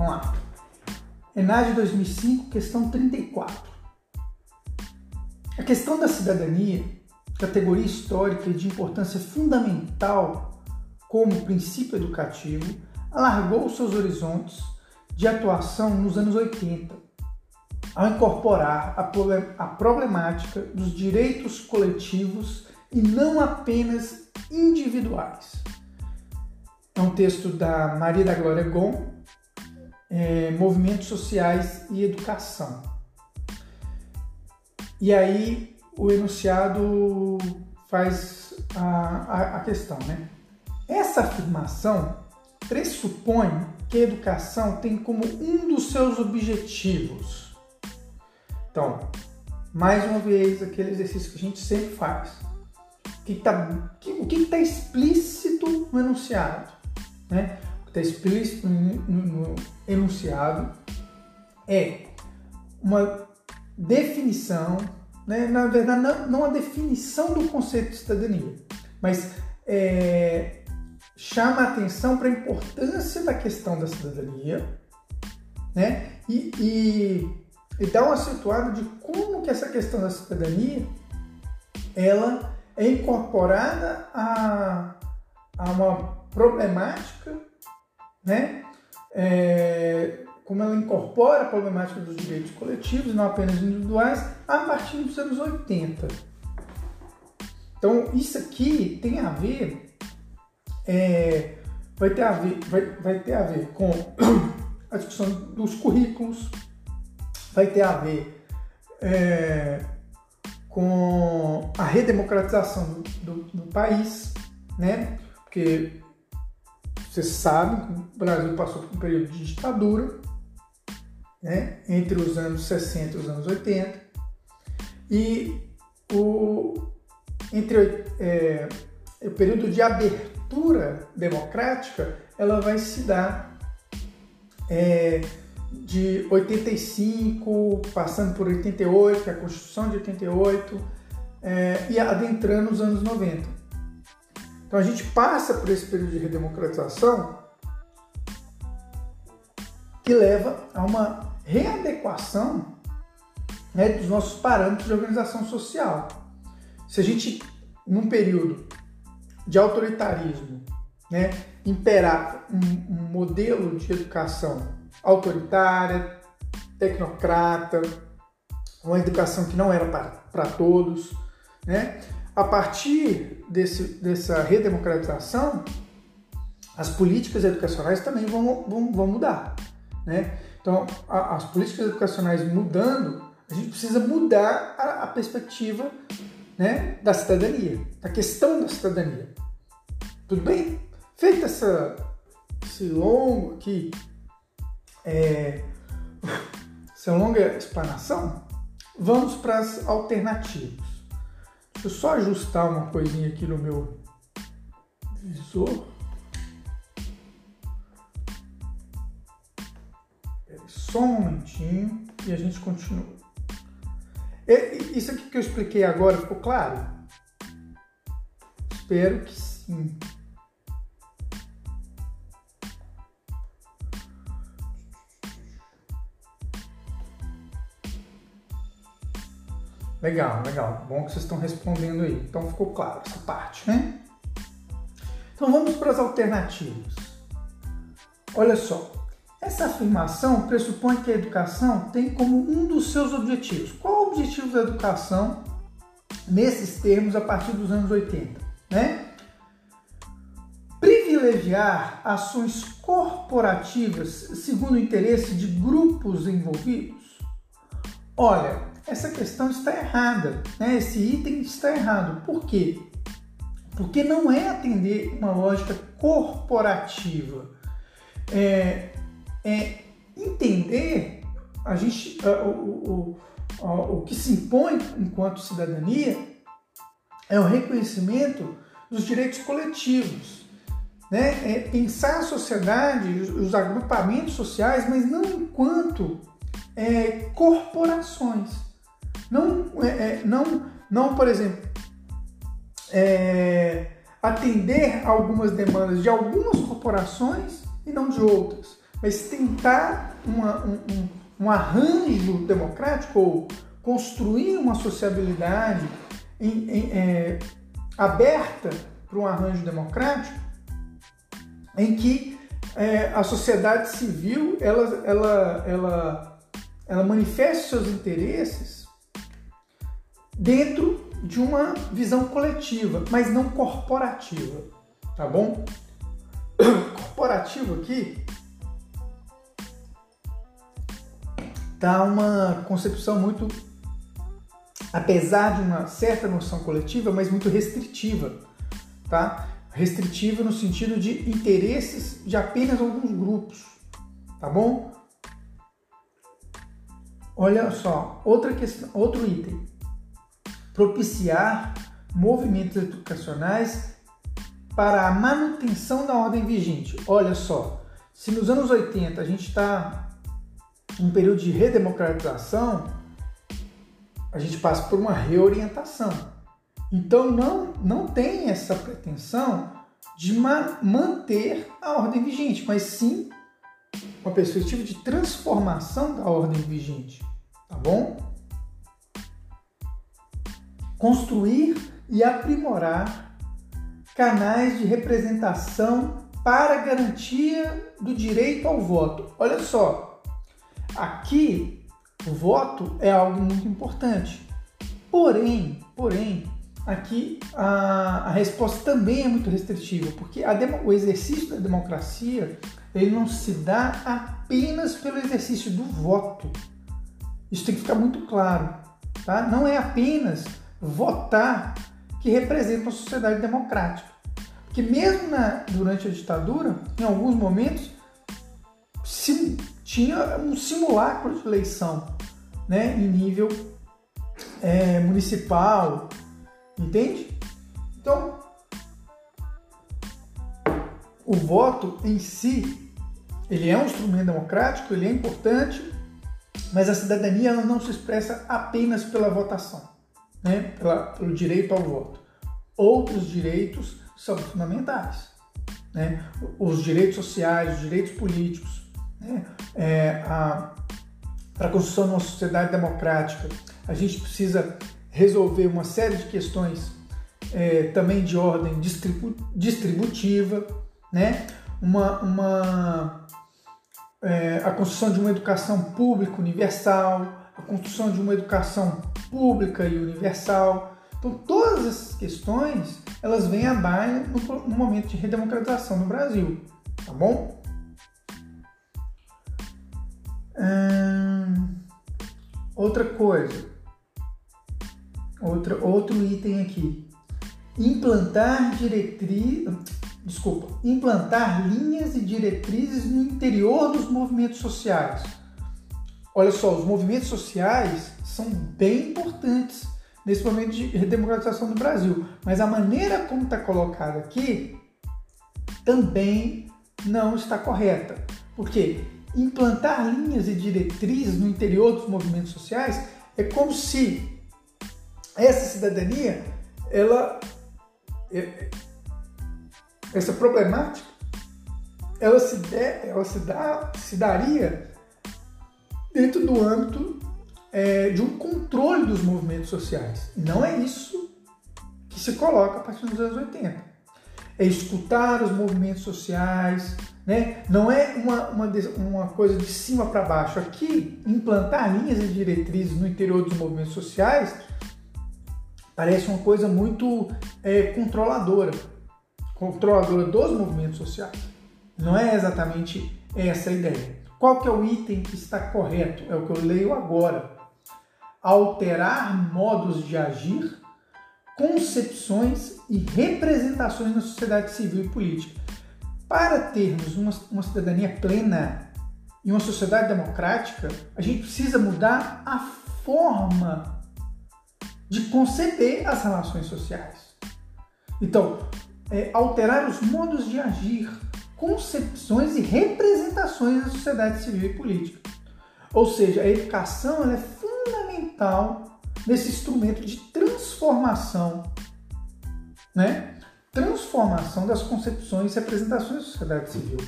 Vamos lá. ENAD 2005, questão 34. A questão da cidadania, categoria histórica de importância fundamental como princípio educativo, alargou seus horizontes de atuação nos anos 80, ao incorporar a problemática dos direitos coletivos e não apenas individuais. É um texto da Maria da Glória Gon, é, Movimentos Sociais e Educação. E aí o enunciado faz a, a, a questão, né? Essa afirmação pressupõe que a educação tem como um dos seus objetivos. Então, mais uma vez, aquele exercício que a gente sempre faz. O que está que, que tá explícito no enunciado? Né? Está explícito no, no enunciado é uma definição, né? na verdade, não, não a definição do conceito de cidadania, mas é, chama a atenção para a importância da questão da cidadania né? e, e, e dá uma situada de como que essa questão da cidadania ela é incorporada a, a uma problemática, né? É, como ela incorpora a problemática dos direitos coletivos, não apenas individuais, a partir dos anos 80. Então, isso aqui tem a ver, é, vai, ter a ver vai, vai ter a ver com a discussão dos currículos, vai ter a ver é, com a redemocratização do, do, do país, né? Porque vocês sabem que o Brasil passou por um período de ditadura, né, entre os anos 60 e os anos 80, e o, entre é, o período de abertura democrática, ela vai se dar é, de 85, passando por 88, que é a Constituição de 88, é, e adentrando os anos 90. Então a gente passa por esse período de redemocratização que leva a uma readequação né, dos nossos parâmetros de organização social. Se a gente, num período de autoritarismo, né, imperar um, um modelo de educação autoritária, tecnocrata, uma educação que não era para todos, né? A partir desse, dessa redemocratização, as políticas educacionais também vão, vão, vão mudar. Né? Então, a, as políticas educacionais mudando, a gente precisa mudar a, a perspectiva né, da cidadania, da questão da cidadania. Tudo bem? Feita essa, esse longo aqui, é, essa longa explanação, vamos para as alternativas. Deixa eu só ajustar uma coisinha aqui no meu visor. Só um momentinho e a gente continua. Isso aqui que eu expliquei agora ficou claro? Espero que sim. Legal, legal. Bom que vocês estão respondendo aí. Então ficou claro essa parte, né? Então vamos para as alternativas. Olha só, essa afirmação pressupõe que a educação tem como um dos seus objetivos. Qual o objetivo da educação nesses termos a partir dos anos 80? Né? Privilegiar ações corporativas segundo o interesse de grupos envolvidos? Olha, essa questão está errada, né? esse item está errado. Por quê? Porque não é atender uma lógica corporativa. É, é entender a gente, o, o, o, o que se impõe enquanto cidadania é o reconhecimento dos direitos coletivos. Né? É pensar a sociedade, os agrupamentos sociais, mas não enquanto é, corporações. Não, é, é, não, não por exemplo, é, atender algumas demandas de algumas corporações e não de outras. mas tentar uma, um, um, arranjo democrático ou construir uma sociabilidade em, em, é, aberta para um arranjo democrático em que é, a sociedade civil ela, ela, ela, ela manifeste seus interesses dentro de uma visão coletiva, mas não corporativa, tá bom? Corporativo aqui tá uma concepção muito, apesar de uma certa noção coletiva, mas muito restritiva, tá? Restritiva no sentido de interesses de apenas alguns grupos, tá bom? Olha só, outra questão, outro item propiciar movimentos educacionais para a manutenção da ordem vigente. Olha só, se nos anos 80 a gente está em um período de redemocratização, a gente passa por uma reorientação. Então não, não tem essa pretensão de ma manter a ordem vigente, mas sim uma perspectiva de transformação da ordem vigente, tá bom? Construir e aprimorar canais de representação para garantia do direito ao voto. Olha só, aqui o voto é algo muito importante. Porém, porém, aqui a, a resposta também é muito restritiva, porque demo, o exercício da democracia ele não se dá apenas pelo exercício do voto. Isso tem que ficar muito claro, tá? Não é apenas votar que representa uma sociedade democrática. Porque mesmo na, durante a ditadura, em alguns momentos, tinha um simulacro de eleição né, em nível é, municipal, entende? Então, o voto em si, ele é um instrumento democrático, ele é importante, mas a cidadania não se expressa apenas pela votação né, pela, pelo direito ao voto. Outros direitos são fundamentais. Né? Os direitos sociais, os direitos políticos, né? é, para a construção de uma sociedade democrática, a gente precisa resolver uma série de questões é, também de ordem distribu distributiva, né? uma, uma é, a construção de uma educação pública universal, a construção de uma educação pública e universal. Então, todas essas questões, elas vêm à baila no, no momento de redemocratização no Brasil, tá bom? Hum, outra coisa, outra, outro item aqui, implantar diretriz, desculpa, implantar linhas e diretrizes no interior dos movimentos sociais Olha só, os movimentos sociais são bem importantes nesse momento de redemocratização do Brasil, mas a maneira como está colocado aqui também não está correta. Porque implantar linhas e diretrizes no interior dos movimentos sociais é como se essa cidadania, ela, é, essa problemática, ela se, der, ela se, dá, se daria dentro do âmbito é, de um controle dos movimentos sociais. Não é isso que se coloca a partir dos anos 80. É escutar os movimentos sociais, né? não é uma, uma, uma coisa de cima para baixo. Aqui, implantar linhas e diretrizes no interior dos movimentos sociais parece uma coisa muito é, controladora controladora dos movimentos sociais. Não é exatamente essa a ideia. Qual que é o item que está correto? É o que eu leio agora. Alterar modos de agir, concepções e representações na sociedade civil e política. Para termos uma, uma cidadania plena e uma sociedade democrática, a gente precisa mudar a forma de conceber as relações sociais. Então, é, alterar os modos de agir, concepções e representações da sociedade civil e política. Ou seja, a educação é fundamental nesse instrumento de transformação, né? Transformação das concepções e representações da sociedade civil.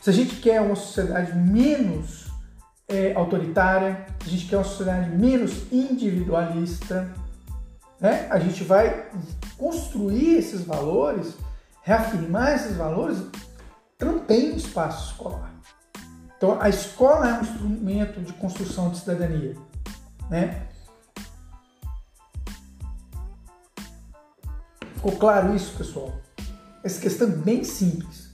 Se a gente quer uma sociedade menos é, autoritária, se a gente quer uma sociedade menos individualista, né? a gente vai construir esses valores, reafirmar esses valores também no espaço escolar. Então, a escola é um instrumento de construção de cidadania. Né? Ficou claro isso, pessoal? Essa questão é bem simples.